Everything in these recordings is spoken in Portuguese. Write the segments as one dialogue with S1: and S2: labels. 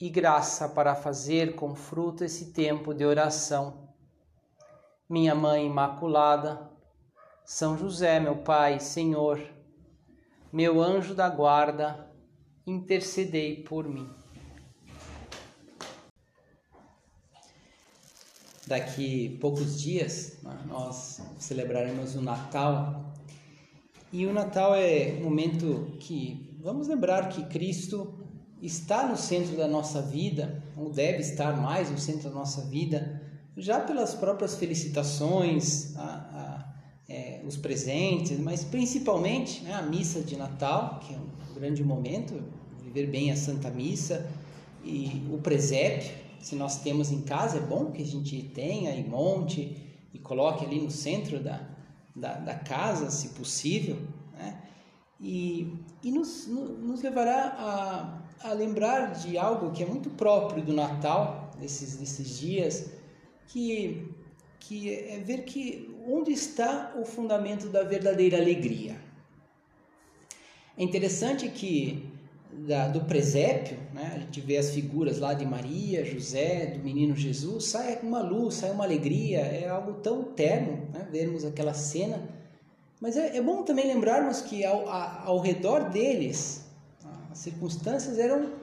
S1: e graça para fazer com fruto esse tempo de oração. Minha Mãe Imaculada, São José, meu Pai, Senhor, meu anjo da guarda, intercedei por mim. Daqui poucos dias né, nós celebraremos o Natal e o Natal é um momento que vamos lembrar que Cristo está no centro da nossa vida, ou deve estar mais no centro da nossa vida, já pelas próprias felicitações, a, a, é, os presentes, mas principalmente né, a missa de Natal, que é um grande momento, viver bem a Santa Missa, e o presépio, se nós temos em casa, é bom que a gente tenha e monte e coloque ali no centro da, da, da casa, se possível, né? e, e nos, nos levará a a lembrar de algo que é muito próprio do Natal, desses, desses dias, que, que é ver que onde está o fundamento da verdadeira alegria. É interessante que da, do presépio, né, a gente vê as figuras lá de Maria, José, do menino Jesus, sai uma luz, sai uma alegria, é algo tão terno né, vermos aquela cena. Mas é, é bom também lembrarmos que ao, ao redor deles as circunstâncias eram,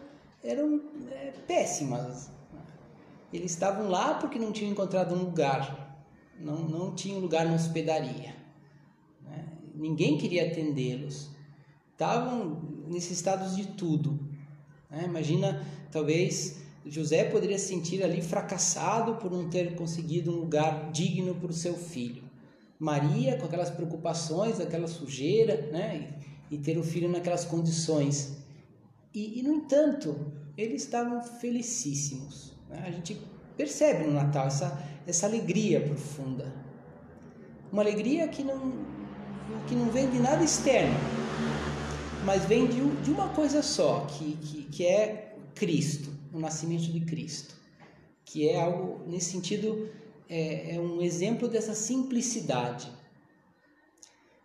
S1: eram é, péssimas. Eles estavam lá porque não tinham encontrado um lugar, não, não tinham lugar na hospedaria. Né? Ninguém queria atendê-los. Estavam necessitados de tudo. Né? Imagina, talvez José poderia se sentir ali fracassado por não ter conseguido um lugar digno para o seu filho. Maria, com aquelas preocupações, aquela sujeira, né? e ter o filho naquelas condições. E, e no entanto, eles estavam felicíssimos. Né? A gente percebe no Natal essa, essa alegria profunda. Uma alegria que não, que não vem de nada externo, mas vem de, de uma coisa só, que, que, que é Cristo, o nascimento de Cristo. Que é algo, nesse sentido, é, é um exemplo dessa simplicidade.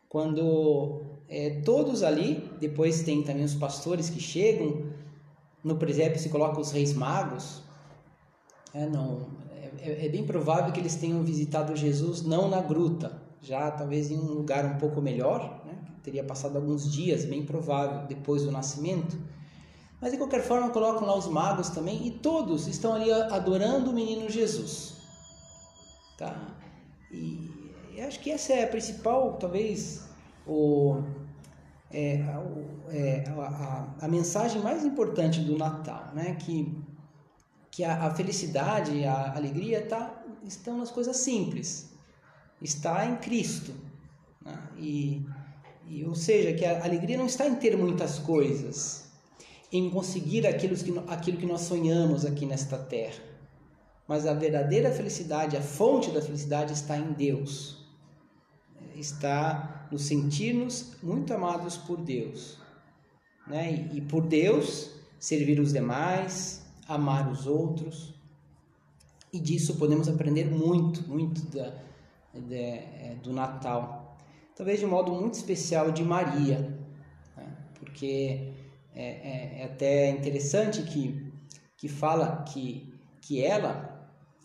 S1: Quando é, todos ali, depois tem também os pastores que chegam, no presépio se coloca os reis magos, é, não, é, é, bem provável que eles tenham visitado Jesus não na gruta, já talvez em um lugar um pouco melhor, né, teria passado alguns dias, bem provável, depois do nascimento, mas de qualquer forma colocam lá os magos também e todos estão ali adorando o menino Jesus, tá? E acho que essa é a principal, talvez, o, é, é, a, a, a, mensagem mais importante do Natal, né? que, que a, a felicidade a alegria tá, estão nas coisas simples, está em Cristo. Né? E, e, ou seja, que a alegria não está em ter muitas coisas, em conseguir aquilo que, aquilo que nós sonhamos aqui nesta terra, mas a verdadeira felicidade, a fonte da felicidade está em Deus está nos sentirmos muito amados por Deus. Né? E, e por Deus, servir os demais, amar os outros. E disso podemos aprender muito, muito da, de, é, do Natal. Talvez de um modo muito especial de Maria, né? porque é, é, é, até interessante que, que fala que, que ela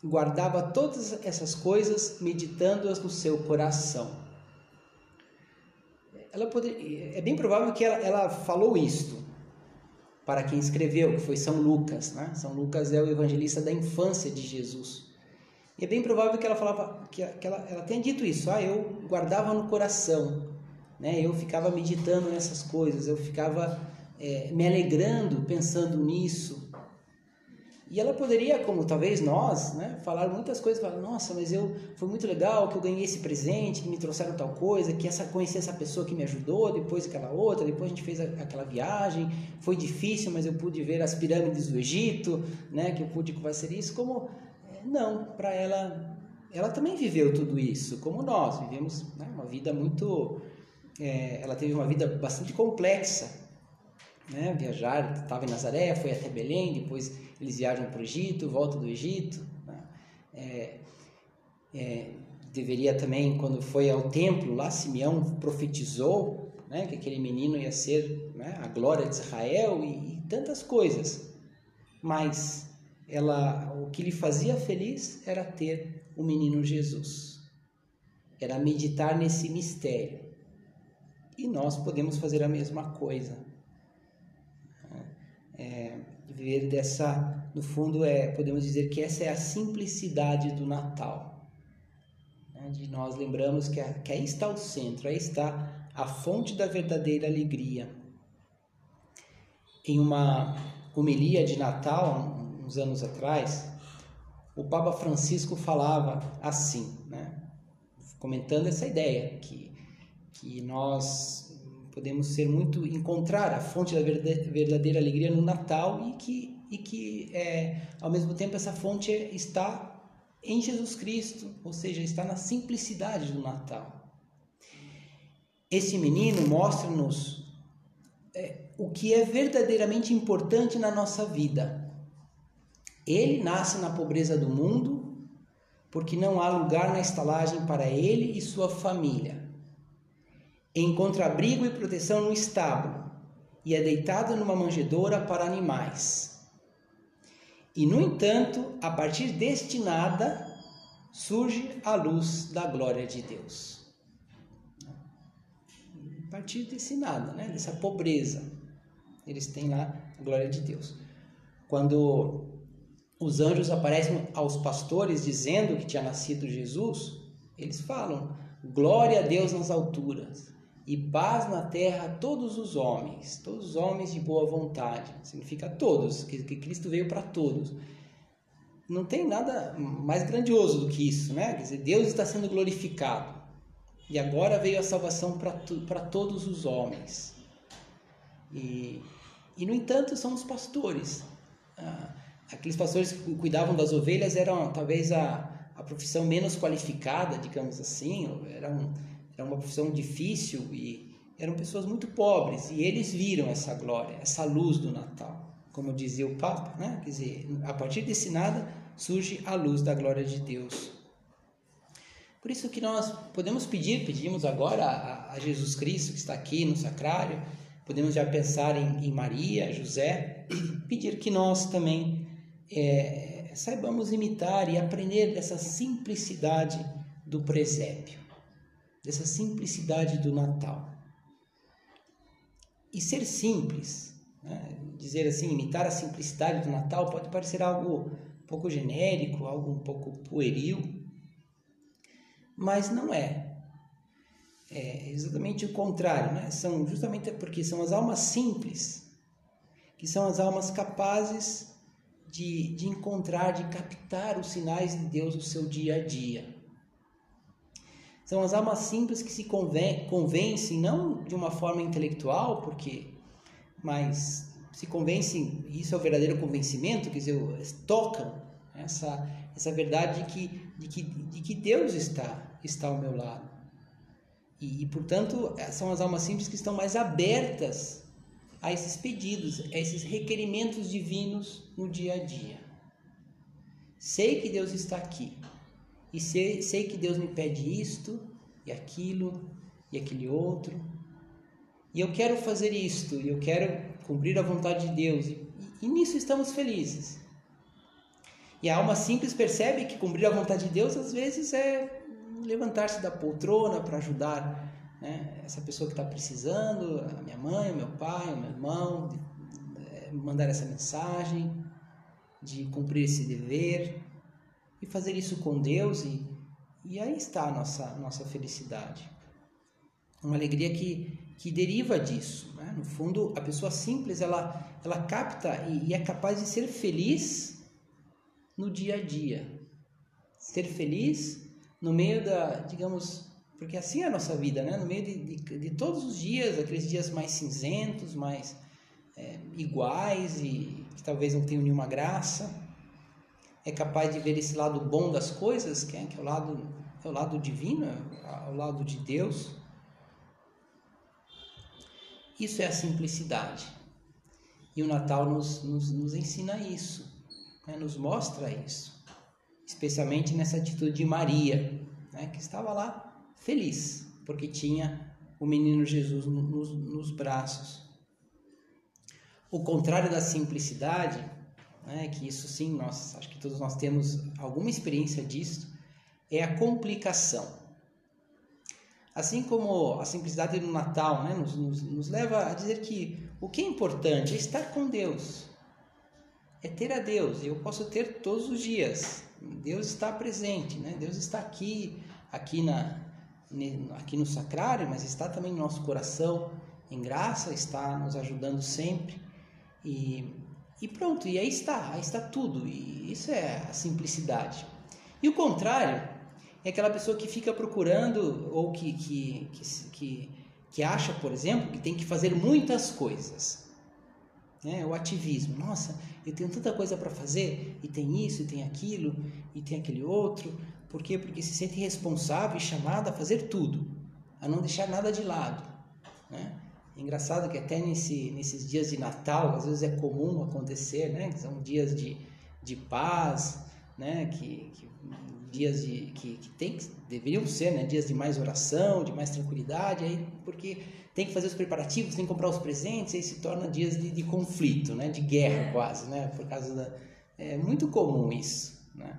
S1: guardava todas essas coisas meditando-as no seu coração ela poderia, é bem provável que ela, ela falou isto para quem escreveu, que foi São Lucas. Né? São Lucas é o evangelista da infância de Jesus. E é bem provável que ela falava que, que ela, ela tenha dito isso. Ah, eu guardava no coração, né? Eu ficava meditando nessas coisas, eu ficava é, me alegrando pensando nisso. E ela poderia, como talvez nós, né, falar muitas coisas, falar, nossa, mas eu foi muito legal que eu ganhei esse presente, que me trouxeram tal coisa, que essa conheci essa pessoa que me ajudou, depois aquela outra, depois a gente fez a, aquela viagem, foi difícil, mas eu pude ver as pirâmides do Egito, né, que eu pude fazer isso, como é, não, para ela, ela também viveu tudo isso, como nós vivemos né, uma vida muito, é, ela teve uma vida bastante complexa, né? Viajar, estava em Nazaré, foi até Belém, depois eles viajam para o Egito, voltam do Egito, né? é, é, deveria também, quando foi ao templo, lá Simeão profetizou né, que aquele menino ia ser né, a glória de Israel e, e tantas coisas. Mas ela, o que lhe fazia feliz era ter o menino Jesus, era meditar nesse mistério. E nós podemos fazer a mesma coisa. É, viver dessa, no fundo, é, podemos dizer que essa é a simplicidade do Natal onde nós lembramos que, que aí está o centro, aí está a fonte da verdadeira alegria. Em uma homilia de Natal, uns anos atrás, o Papa Francisco falava assim, né? comentando essa ideia, que, que nós podemos ser muito, encontrar a fonte da verdadeira alegria no Natal e que, e que é, ao mesmo tempo essa fonte está em Jesus Cristo, ou seja, está na simplicidade do Natal. Esse menino mostra-nos é, o que é verdadeiramente importante na nossa vida. Ele nasce na pobreza do mundo, porque não há lugar na estalagem para ele e sua família. Encontra abrigo e proteção no estábulo e é deitado numa manjedoura para animais. E, no entanto, a partir deste nada surge a luz da glória de Deus. A partir desse nada, né? dessa pobreza, eles têm lá a glória de Deus. Quando os anjos aparecem aos pastores dizendo que tinha nascido Jesus, eles falam: glória a Deus nas alturas e paz na terra a todos os homens, todos os homens de boa vontade. Significa todos, que, que Cristo veio para todos. Não tem nada mais grandioso do que isso, né? Quer dizer, Deus está sendo glorificado. E agora veio a salvação para todos os homens. E, e, no entanto, são os pastores. Ah, aqueles pastores que cuidavam das ovelhas eram talvez a, a profissão menos qualificada, digamos assim, eram era uma profissão difícil e eram pessoas muito pobres e eles viram essa glória, essa luz do Natal. Como dizia o Papa, né? Quer dizer, a partir desse nada surge a luz da glória de Deus. Por isso que nós podemos pedir, pedimos agora a, a Jesus Cristo que está aqui no sacrário, podemos já pensar em, em Maria, José, pedir que nós também é, saibamos imitar e aprender dessa simplicidade do presépio dessa simplicidade do Natal. E ser simples, né? dizer assim, imitar a simplicidade do Natal pode parecer algo um pouco genérico, algo um pouco pueril, mas não é. É exatamente o contrário, né? São justamente porque são as almas simples que são as almas capazes de, de encontrar, de captar os sinais de Deus no seu dia a dia. São as almas simples que se convencem, não de uma forma intelectual, porque, mas se convencem, isso é o verdadeiro convencimento, quer dizer, tocam essa, essa verdade de que, de, que, de que Deus está, está ao meu lado. E, e, portanto, são as almas simples que estão mais abertas a esses pedidos, a esses requerimentos divinos no dia a dia. Sei que Deus está aqui, e sei, sei que Deus me pede isto e aquilo e aquele outro. E eu quero fazer isto, e eu quero cumprir a vontade de Deus. E, e nisso estamos felizes. E a alma simples percebe que cumprir a vontade de Deus às vezes é levantar-se da poltrona para ajudar né, essa pessoa que está precisando, a minha mãe, o meu pai, o meu irmão, é, mandar essa mensagem, de cumprir esse dever e fazer isso com Deus e, e aí está a nossa, nossa felicidade. Uma alegria que, que deriva disso. Né? No fundo, a pessoa simples, ela, ela capta e, e é capaz de ser feliz no dia a dia. Ser feliz no meio da, digamos, porque assim é a nossa vida, né? No meio de, de, de todos os dias, aqueles dias mais cinzentos, mais é, iguais e que talvez não tenham nenhuma graça é capaz de ver esse lado bom das coisas, que é, que é o lado é o lado divino, é o lado de Deus. Isso é a simplicidade. E o Natal nos, nos, nos ensina isso, né? nos mostra isso, especialmente nessa atitude de Maria, né? que estava lá feliz, porque tinha o menino Jesus nos, nos braços. O contrário da simplicidade, né? que isso sim, nós acho que todos nós temos alguma experiência disso, é a complicação. Assim como a simplicidade do Natal né, nos, nos, nos, leva a dizer que o que é importante é estar com Deus, é ter a Deus. Eu posso ter todos os dias. Deus está presente, né? Deus está aqui, aqui, na, aqui no sacrário, mas está também no nosso coração, em graça, está nos ajudando sempre. E, e pronto, e aí está, aí está tudo. E isso é a simplicidade. E o contrário é aquela pessoa que fica procurando ou que, que, que, que, que acha, por exemplo, que tem que fazer muitas coisas. Né? O ativismo. Nossa, eu tenho tanta coisa para fazer, e tem isso, e tem aquilo, e tem aquele outro. Por quê? Porque se sente responsável e chamado a fazer tudo, a não deixar nada de lado. Né? É engraçado que até nesse, nesses dias de Natal, às vezes é comum acontecer, né? são dias de, de paz, né? que, que dias de, que, que tem, deveriam ser né, dias de mais oração, de mais tranquilidade, aí, porque tem que fazer os preparativos, tem que comprar os presentes, aí se torna dias de, de conflito, né, de guerra quase, né, por causa da... É muito comum isso, né,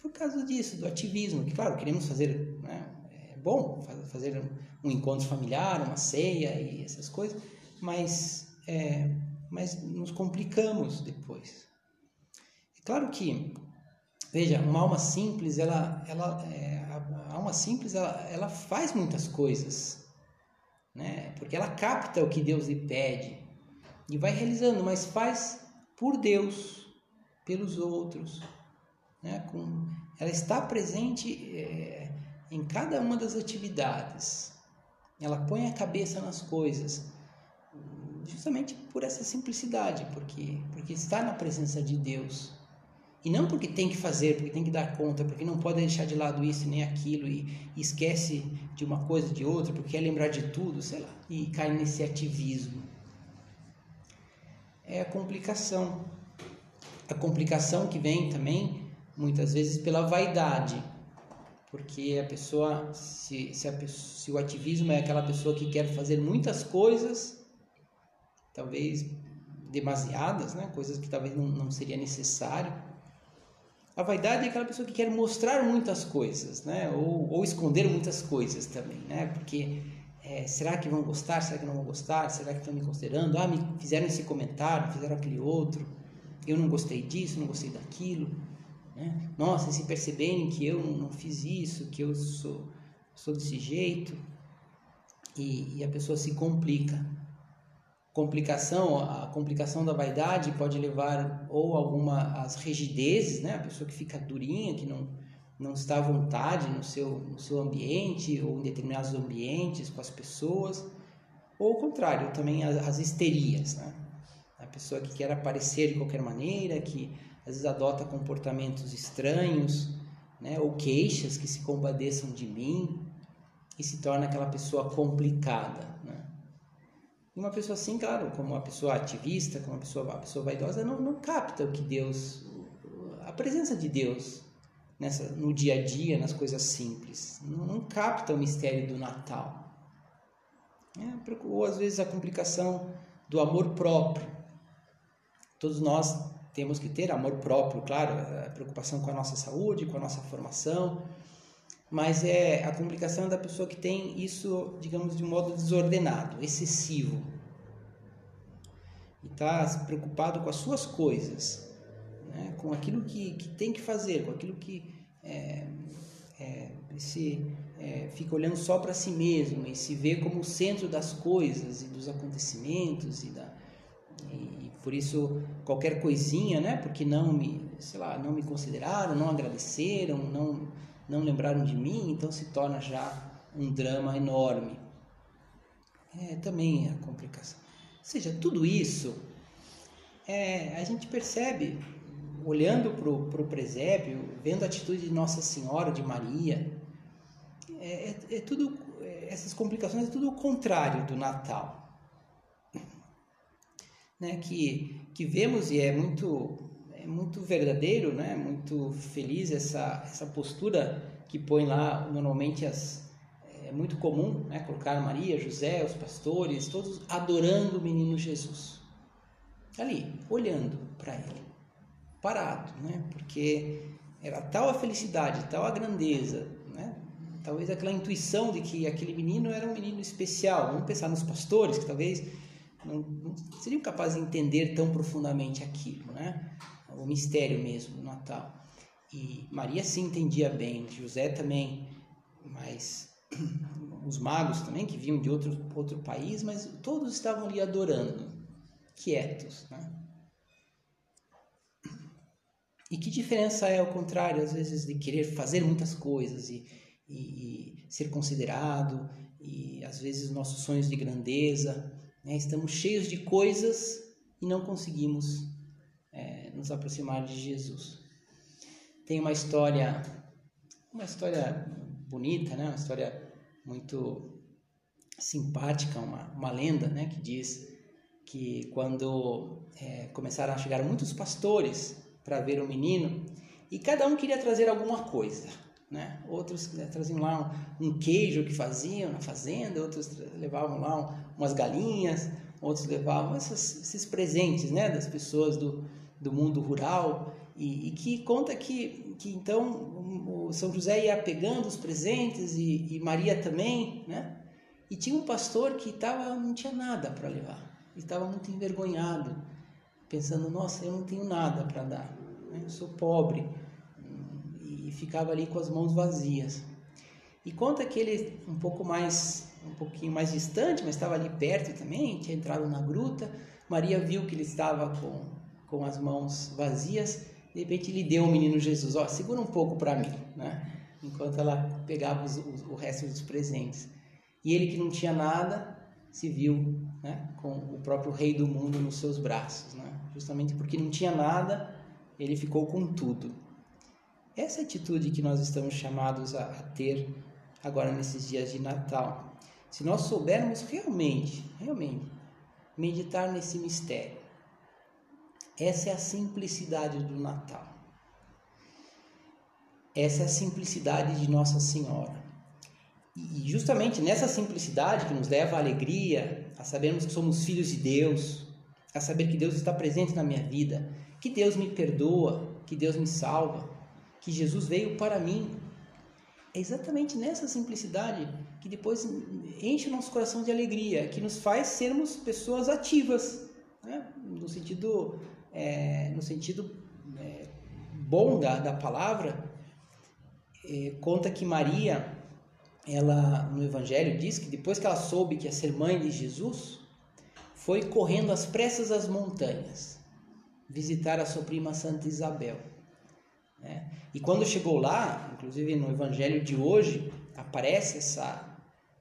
S1: por causa disso, do ativismo, que claro, queremos fazer, né, é bom fazer um encontro familiar, uma ceia e essas coisas, mas, é, mas nos complicamos depois. É claro que Veja, uma alma simples, ela, ela, é, a alma simples, ela, ela faz muitas coisas, né? Porque ela capta o que Deus lhe pede e vai realizando, mas faz por Deus, pelos outros, né? Com, ela está presente é, em cada uma das atividades. Ela põe a cabeça nas coisas, justamente por essa simplicidade, porque porque está na presença de Deus. E não porque tem que fazer, porque tem que dar conta, porque não pode deixar de lado isso nem aquilo e, e esquece de uma coisa de outra, porque quer lembrar de tudo, sei lá, e cai nesse ativismo. É a complicação. A complicação que vem também, muitas vezes, pela vaidade. Porque a pessoa, se, se, a, se o ativismo é aquela pessoa que quer fazer muitas coisas, talvez demasiadas, né? coisas que talvez não, não seria necessário a vaidade é aquela pessoa que quer mostrar muitas coisas, né? Ou, ou esconder muitas coisas também, né? Porque é, será que vão gostar? Será que não vão gostar? Será que estão me considerando? Ah, me fizeram esse comentário, fizeram aquele outro. Eu não gostei disso, não gostei daquilo. Né? Nossa, se perceberem que eu não fiz isso, que eu sou, sou desse jeito, e, e a pessoa se complica complicação, a complicação da vaidade pode levar ou alguma as rigidezes, né? A pessoa que fica durinha, que não não está à vontade no seu no seu ambiente ou em determinados ambientes com as pessoas, ou o contrário, também as, as histerias, né? A pessoa que quer aparecer de qualquer maneira, que às vezes adota comportamentos estranhos, né? Ou queixas que se compadeçam de mim e se torna aquela pessoa complicada, né? E uma pessoa assim, claro, como uma pessoa ativista, como uma pessoa, uma pessoa vaidosa, não, não capta o que Deus, a presença de Deus nessa, no dia a dia, nas coisas simples. Não, não capta o mistério do Natal. É, ou às vezes a complicação do amor próprio. Todos nós temos que ter amor próprio, claro, preocupação com a nossa saúde, com a nossa formação, mas é a complicação da pessoa que tem isso, digamos, de um modo desordenado, excessivo. E está preocupado com as suas coisas, né? com aquilo que, que tem que fazer, com aquilo que é, é, se é, fica olhando só para si mesmo e se vê como o centro das coisas e dos acontecimentos e da e, por isso qualquer coisinha, né? Porque não me, sei lá, não me consideraram, não agradeceram, não não lembraram de mim, então se torna já um drama enorme. É também a complicação. Ou seja, tudo isso é, a gente percebe olhando para o presépio, vendo a atitude de Nossa Senhora, de Maria, é, é, é tudo, é, essas complicações é tudo o contrário do Natal. Né, que, que vemos e é muito, é muito verdadeiro, né, muito feliz essa, essa postura que põe lá normalmente as, é muito comum né, colocar Maria, José, os pastores, todos adorando o menino Jesus. Ali, olhando para ele, parado, né, porque era tal a felicidade, tal a grandeza, né, talvez aquela intuição de que aquele menino era um menino especial. Vamos pensar nos pastores, que talvez não, não seriam capazes de entender tão profundamente aquilo, né, o mistério mesmo do Natal. E Maria sim entendia bem, José também, mas os magos também, que vinham de outro, outro país, mas todos estavam ali adorando, quietos. Né? E que diferença é ao contrário, às vezes, de querer fazer muitas coisas e, e, e ser considerado, e às vezes nossos sonhos de grandeza, né? estamos cheios de coisas e não conseguimos é, nos aproximar de Jesus. Tem uma história, uma história bonita, né? Uma história muito simpática, uma, uma lenda, né? Que diz que quando é, começaram a chegar muitos pastores para ver o menino e cada um queria trazer alguma coisa, né? Outros né, traziam lá um, um, queijo que faziam na fazenda, outros levavam lá um, umas galinhas, outros levavam esses, esses presentes, né? Das pessoas do, do mundo rural e, e, que conta que, que então São José ia pegando os presentes e, e Maria também, né? E tinha um pastor que tava, não tinha nada para levar, estava muito envergonhado, pensando: nossa, eu não tenho nada para dar, né? eu sou pobre, ficava ali com as mãos vazias. E conta que ele, um pouco mais, um pouquinho mais distante, mas estava ali perto também, tinha entrado na gruta. Maria viu que ele estava com, com as mãos vazias de repente lhe deu o menino Jesus, ó, segura um pouco para mim, né? Enquanto ela pegava os, os, o resto dos presentes. E ele que não tinha nada, se viu né, com o próprio rei do mundo nos seus braços, né? Justamente porque não tinha nada, ele ficou com tudo. Essa atitude que nós estamos chamados a, a ter agora nesses dias de Natal. Se nós soubermos realmente, realmente meditar nesse mistério, essa é a simplicidade do Natal. Essa é a simplicidade de Nossa Senhora. E justamente nessa simplicidade que nos leva à alegria, a sabermos que somos filhos de Deus, a saber que Deus está presente na minha vida, que Deus me perdoa, que Deus me salva, que Jesus veio para mim. É exatamente nessa simplicidade que depois enche o nosso coração de alegria, que nos faz sermos pessoas ativas, né? no sentido é, no sentido é, bom da, da palavra, é, conta que Maria, ela no Evangelho diz que depois que ela soube que ia ser mãe de Jesus, foi correndo às pressas às montanhas visitar a sua prima Santa Isabel. Né? E quando chegou lá, inclusive no Evangelho de hoje, aparece essa,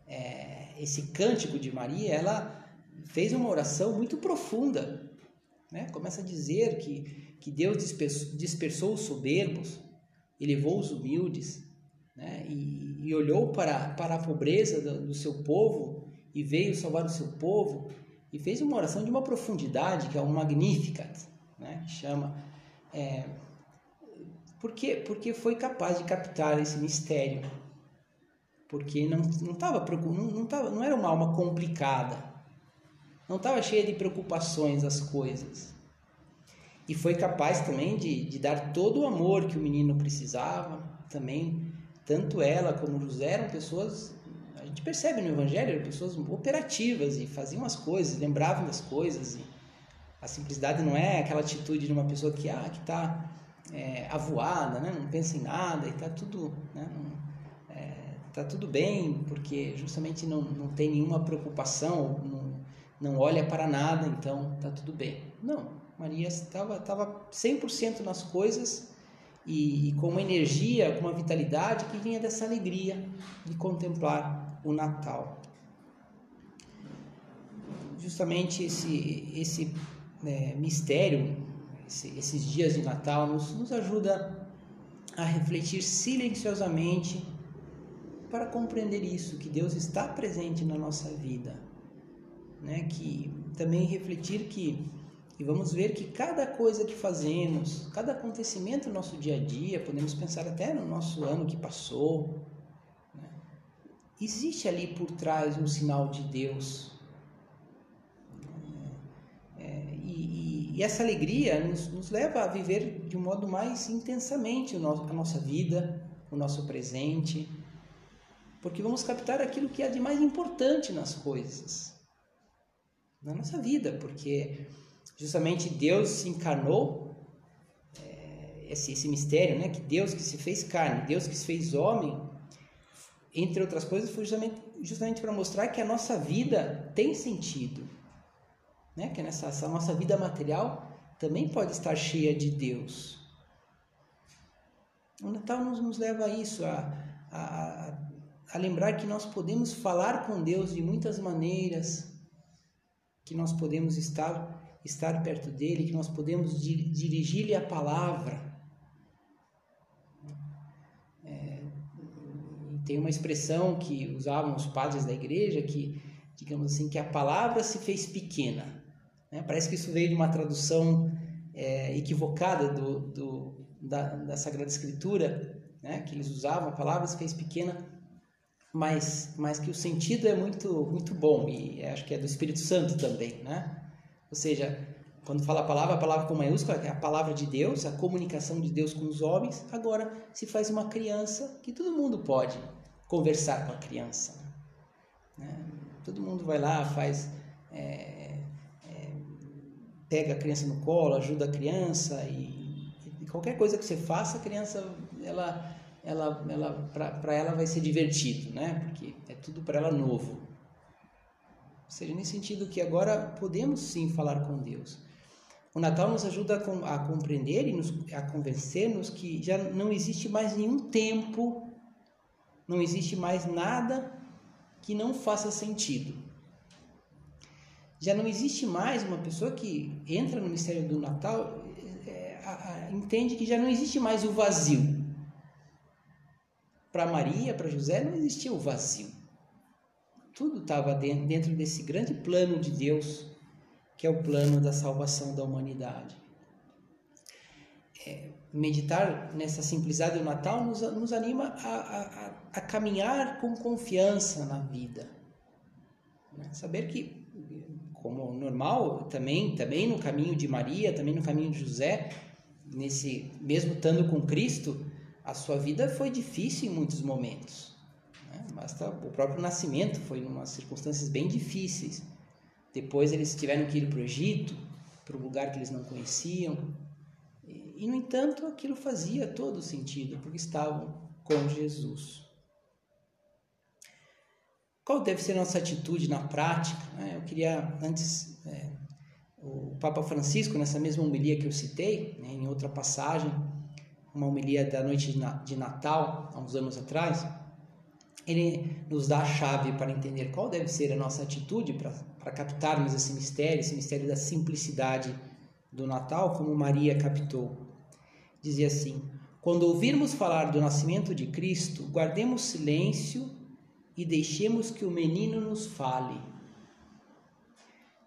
S1: é, esse cântico de Maria, ela fez uma oração muito profunda né? Começa a dizer que, que Deus dispersou, dispersou os soberbos, elevou os humildes, né? e, e olhou para, para a pobreza do, do seu povo e veio salvar o seu povo e fez uma oração de uma profundidade que é um Magnificat, né? chama. É, porque, porque foi capaz de captar esse mistério. Porque não, não, tava, não, não, tava, não era uma alma complicada, não estava cheia de preocupações as coisas. E foi capaz também de, de dar todo o amor que o menino precisava. Também, tanto ela como José eram pessoas, a gente percebe no Evangelho, eram pessoas operativas e faziam as coisas, lembravam das coisas. A simplicidade não é aquela atitude de uma pessoa que ah, está é, avoada, né? não pensa em nada e está tudo, né? É, tá tudo bem, porque justamente não, não tem nenhuma preocupação, não, não olha para nada, então tá tudo bem. Não, Maria estava estava 100% nas coisas e, e, com uma energia, com uma vitalidade que vinha dessa alegria de contemplar o Natal. Justamente esse esse é, mistério esses dias de Natal nos, nos ajuda a refletir silenciosamente para compreender isso, que Deus está presente na nossa vida. Né? Que também refletir que e vamos ver que cada coisa que fazemos, cada acontecimento no nosso dia a dia, podemos pensar até no nosso ano que passou, né? existe ali por trás um sinal de Deus. É, é e, essa alegria nos, nos, leva a viver de um modo mais intensamente nosso, a nossa vida, o nosso presente, porque vamos captar aquilo que há de mais importante nas coisas, na nossa vida, porque justamente Deus se encarnou, é, esse, esse mistério, né? Que Deus que se fez carne, Deus que se fez homem, entre outras coisas, foi justamente, justamente para mostrar que a nossa vida tem sentido, né? Que nessa essa nossa vida material também pode estar cheia de Deus. O Natal nos, nos leva a isso, a, a, a lembrar que nós podemos falar com Deus de muitas maneiras, que nós podemos estar estar perto dele, que nós podemos dirigir-lhe a palavra. É, tem uma expressão que usavam os padres da igreja que, digamos assim, que a palavra se fez pequena. Né? Parece que isso veio de uma tradução é, equivocada do, do, da, da Sagrada Escritura, né? que eles usavam, a palavra se fez pequena, mas, mas que o sentido é muito, muito bom e acho que é do Espírito Santo também, né? Ou seja, quando fala a palavra, a palavra com maiúscula é a palavra de Deus, a comunicação de Deus com os homens. Agora se faz uma criança que todo mundo pode conversar com a criança. Né? Todo mundo vai lá, faz, é, é, pega a criança no colo, ajuda a criança e, e, qualquer coisa que você faça, a criança, ela, ela, ela para ela vai ser divertido, né? Porque é tudo para ela novo seja, nesse sentido que agora podemos sim falar com Deus. O Natal nos ajuda a, compreender e nos, a convencer-nos que já não existe mais nenhum tempo, não existe mais nada que não faça sentido. Já não existe mais uma pessoa que entra no mistério do Natal, é, a, a, entende que já não existe mais o vazio. Para Maria, para José, não existia o vazio tudo estava dentro desse grande plano de Deus, que é o plano da salvação da humanidade. É, meditar nessa simplicidade do Natal nos, nos anima a, a, a, caminhar com confiança na vida. Saber que, como normal, também, também no caminho de Maria, também no caminho de José, nesse mesmo estando com Cristo, a sua vida foi difícil em muitos momentos Basta o próprio nascimento foi em umas circunstâncias bem difíceis. Depois eles tiveram que ir para o Egito, para um lugar que eles não conheciam. E, no entanto, aquilo fazia todo sentido, porque estavam com Jesus. Qual deve ser nossa atitude na prática? É, eu queria, antes, é, o Papa Francisco, nessa mesma homilia que eu citei, né, em outra passagem, uma homilia da noite de Natal, há uns anos atrás, ele nos dá a chave para entender qual deve ser a nossa atitude para captarmos esse mistério, esse mistério da simplicidade do Natal, como Maria captou. Dizia assim: Quando ouvirmos falar do nascimento de Cristo, guardemos silêncio e deixemos que o menino nos fale.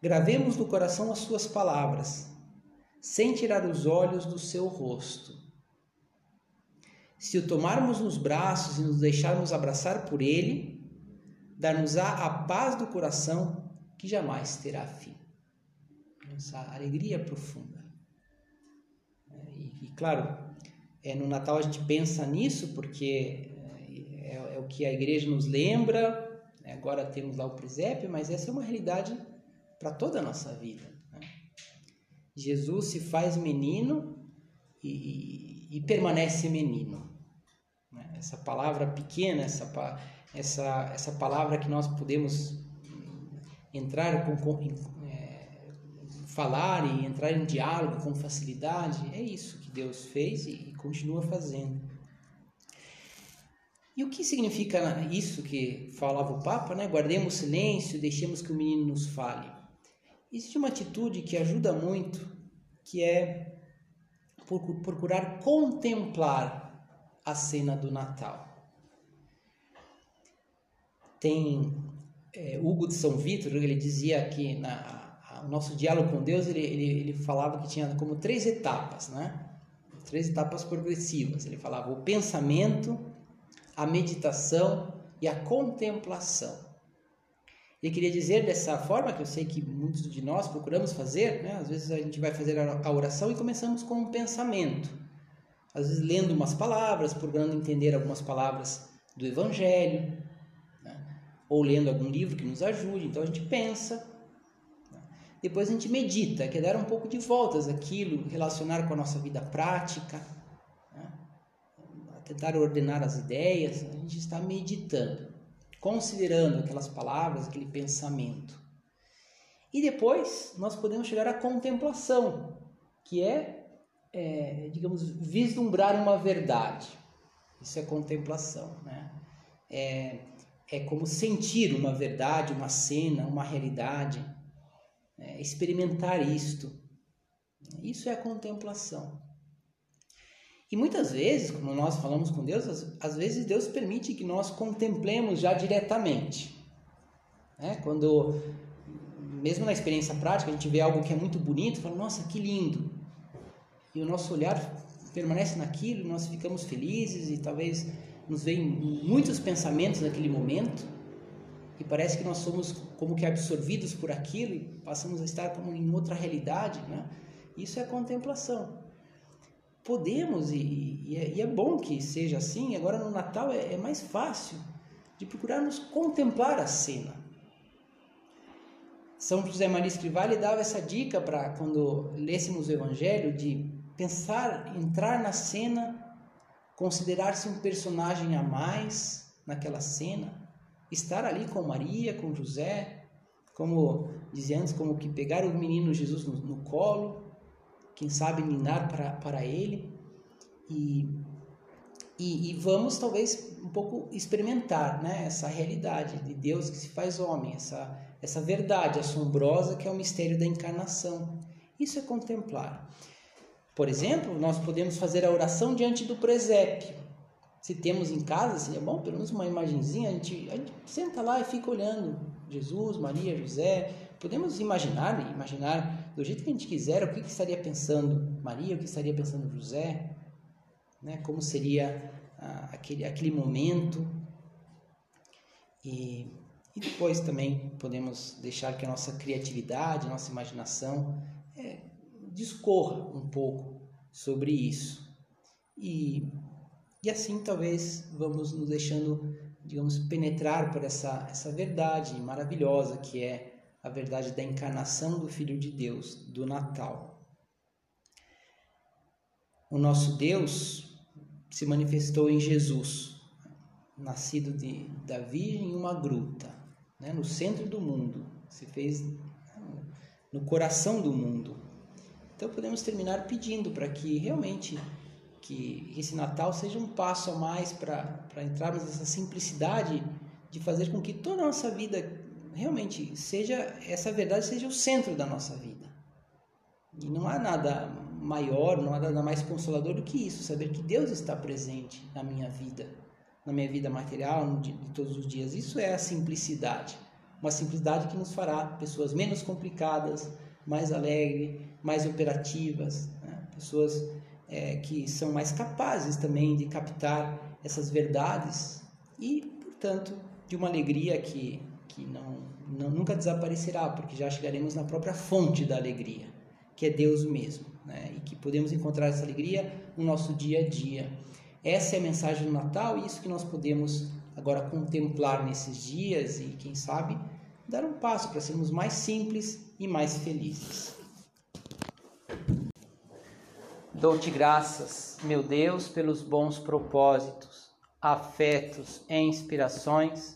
S1: Gravemos no coração as suas palavras, sem tirar os olhos do seu rosto se o tomarmos nos braços e nos deixarmos abraçar por ele, dar-nos-á a paz do coração que jamais terá fim. Essa alegria profunda. E, e claro, é, no Natal a gente pensa nisso porque é, é, o que a igreja nos lembra. Né? Agora temos lá o presépio, mas essa é uma realidade para toda a nossa vida. Né? Jesus se faz menino e, e, e permanece menino. Né? Essa palavra pequena, essa, essa, essa palavra que nós podemos entrar com, com é, falar e entrar em diálogo com facilidade, é isso que Deus fez e continua fazendo. E o que significa isso que falava o Papa, né? Guardemos silêncio, deixemos que o menino nos fale. Existe uma atitude que ajuda muito, que é procurar contemplar a cena do Natal. Tem é, Hugo de São Vítor, ele dizia que na, a, o nosso diálogo com Deus, ele, ele, ele falava que tinha como três etapas, né? Três etapas progressivas. Ele falava o pensamento, a meditação e a contemplação. Ele queria dizer dessa forma, que eu sei que muitos de nós procuramos fazer, né? às vezes a gente vai fazer a oração e começamos com um pensamento, às vezes lendo umas palavras, procurando entender algumas palavras do Evangelho, né? ou lendo algum livro que nos ajude, então a gente pensa, né? depois a gente medita, que é dar um pouco de voltas aquilo, relacionar com a nossa vida prática? Tentar ordenar as ideias, a gente está meditando considerando aquelas palavras, aquele pensamento. E depois nós podemos chegar à contemplação, que é, é digamos, vislumbrar uma verdade. Isso é contemplação, né? É, é como sentir uma verdade, uma cena, uma realidade, é, experimentar isto. Isso é a contemplação. E muitas vezes, como nós falamos com Deus, às, vezes Deus permite que nós contemplemos já diretamente. Né? Quando, mesmo na experiência prática, a gente vê algo que é muito bonito, fala, nossa, que lindo. E o nosso olhar permanece naquilo, nós ficamos felizes e talvez nos veem muitos pensamentos naquele momento e parece que nós somos como que absorvidos por aquilo e passamos a estar como em outra realidade, né? Isso é contemplação podemos, e, e, é, e, é, bom que seja assim, agora no Natal é, é mais fácil de procurarmos contemplar a cena. São José Maria Escrivá dava essa dica para quando lêssemos o Evangelho de pensar, entrar na cena, considerar-se um personagem a mais naquela cena, estar ali com Maria, com José, como dizia antes, como que pegar o menino Jesus no, no colo quem sabe minar para, para ele e, e, e, vamos talvez um pouco experimentar né, essa realidade de Deus que se faz homem, essa, essa verdade assombrosa que é o mistério da encarnação. Isso é contemplar. Por exemplo, nós podemos fazer a oração diante do presépio. Se temos em casa, seria bom, pelo menos uma imagenzinha, a gente, a gente senta lá e fica olhando Jesus, Maria, José. Podemos imaginar, imaginar do jeito que a gente quiser, o que, que estaria pensando Maria, o que estaria pensando José, né? como seria ah, aquele, aquele momento. E, e depois também podemos deixar que a nossa criatividade, a nossa imaginação é, discorra um pouco sobre isso. E, e assim talvez vamos nos deixando, digamos, penetrar por essa, essa verdade maravilhosa que é a verdade da encarnação do Filho de Deus, do Natal. O nosso Deus se manifestou em Jesus, nascido de, da Virgem em uma gruta, né, no centro do mundo, se fez no coração do mundo. Então podemos terminar pedindo para que realmente que esse Natal seja um passo a mais para entrarmos nessa simplicidade de fazer com que toda a nossa vida realmente seja essa verdade seja o centro da nossa vida. E não há nada maior, não há nada mais consolador do que isso, saber que Deus está presente na minha vida, na minha vida material, de, todos os dias. Isso é a simplicidade. Uma simplicidade que nos fará pessoas menos complicadas, mais alegres, mais operativas, né? pessoas é, que são mais capazes também de captar essas verdades e, portanto, de uma alegria que que não, não, nunca desaparecerá, porque já chegaremos na própria fonte da alegria, que é Deus mesmo, né? e que podemos encontrar essa alegria no nosso dia a dia. Essa é a mensagem do Natal e isso que nós podemos agora contemplar nesses dias e, quem sabe, dar um passo para sermos mais simples e mais felizes. Dou-te graças, meu Deus, pelos bons propósitos, afetos e inspirações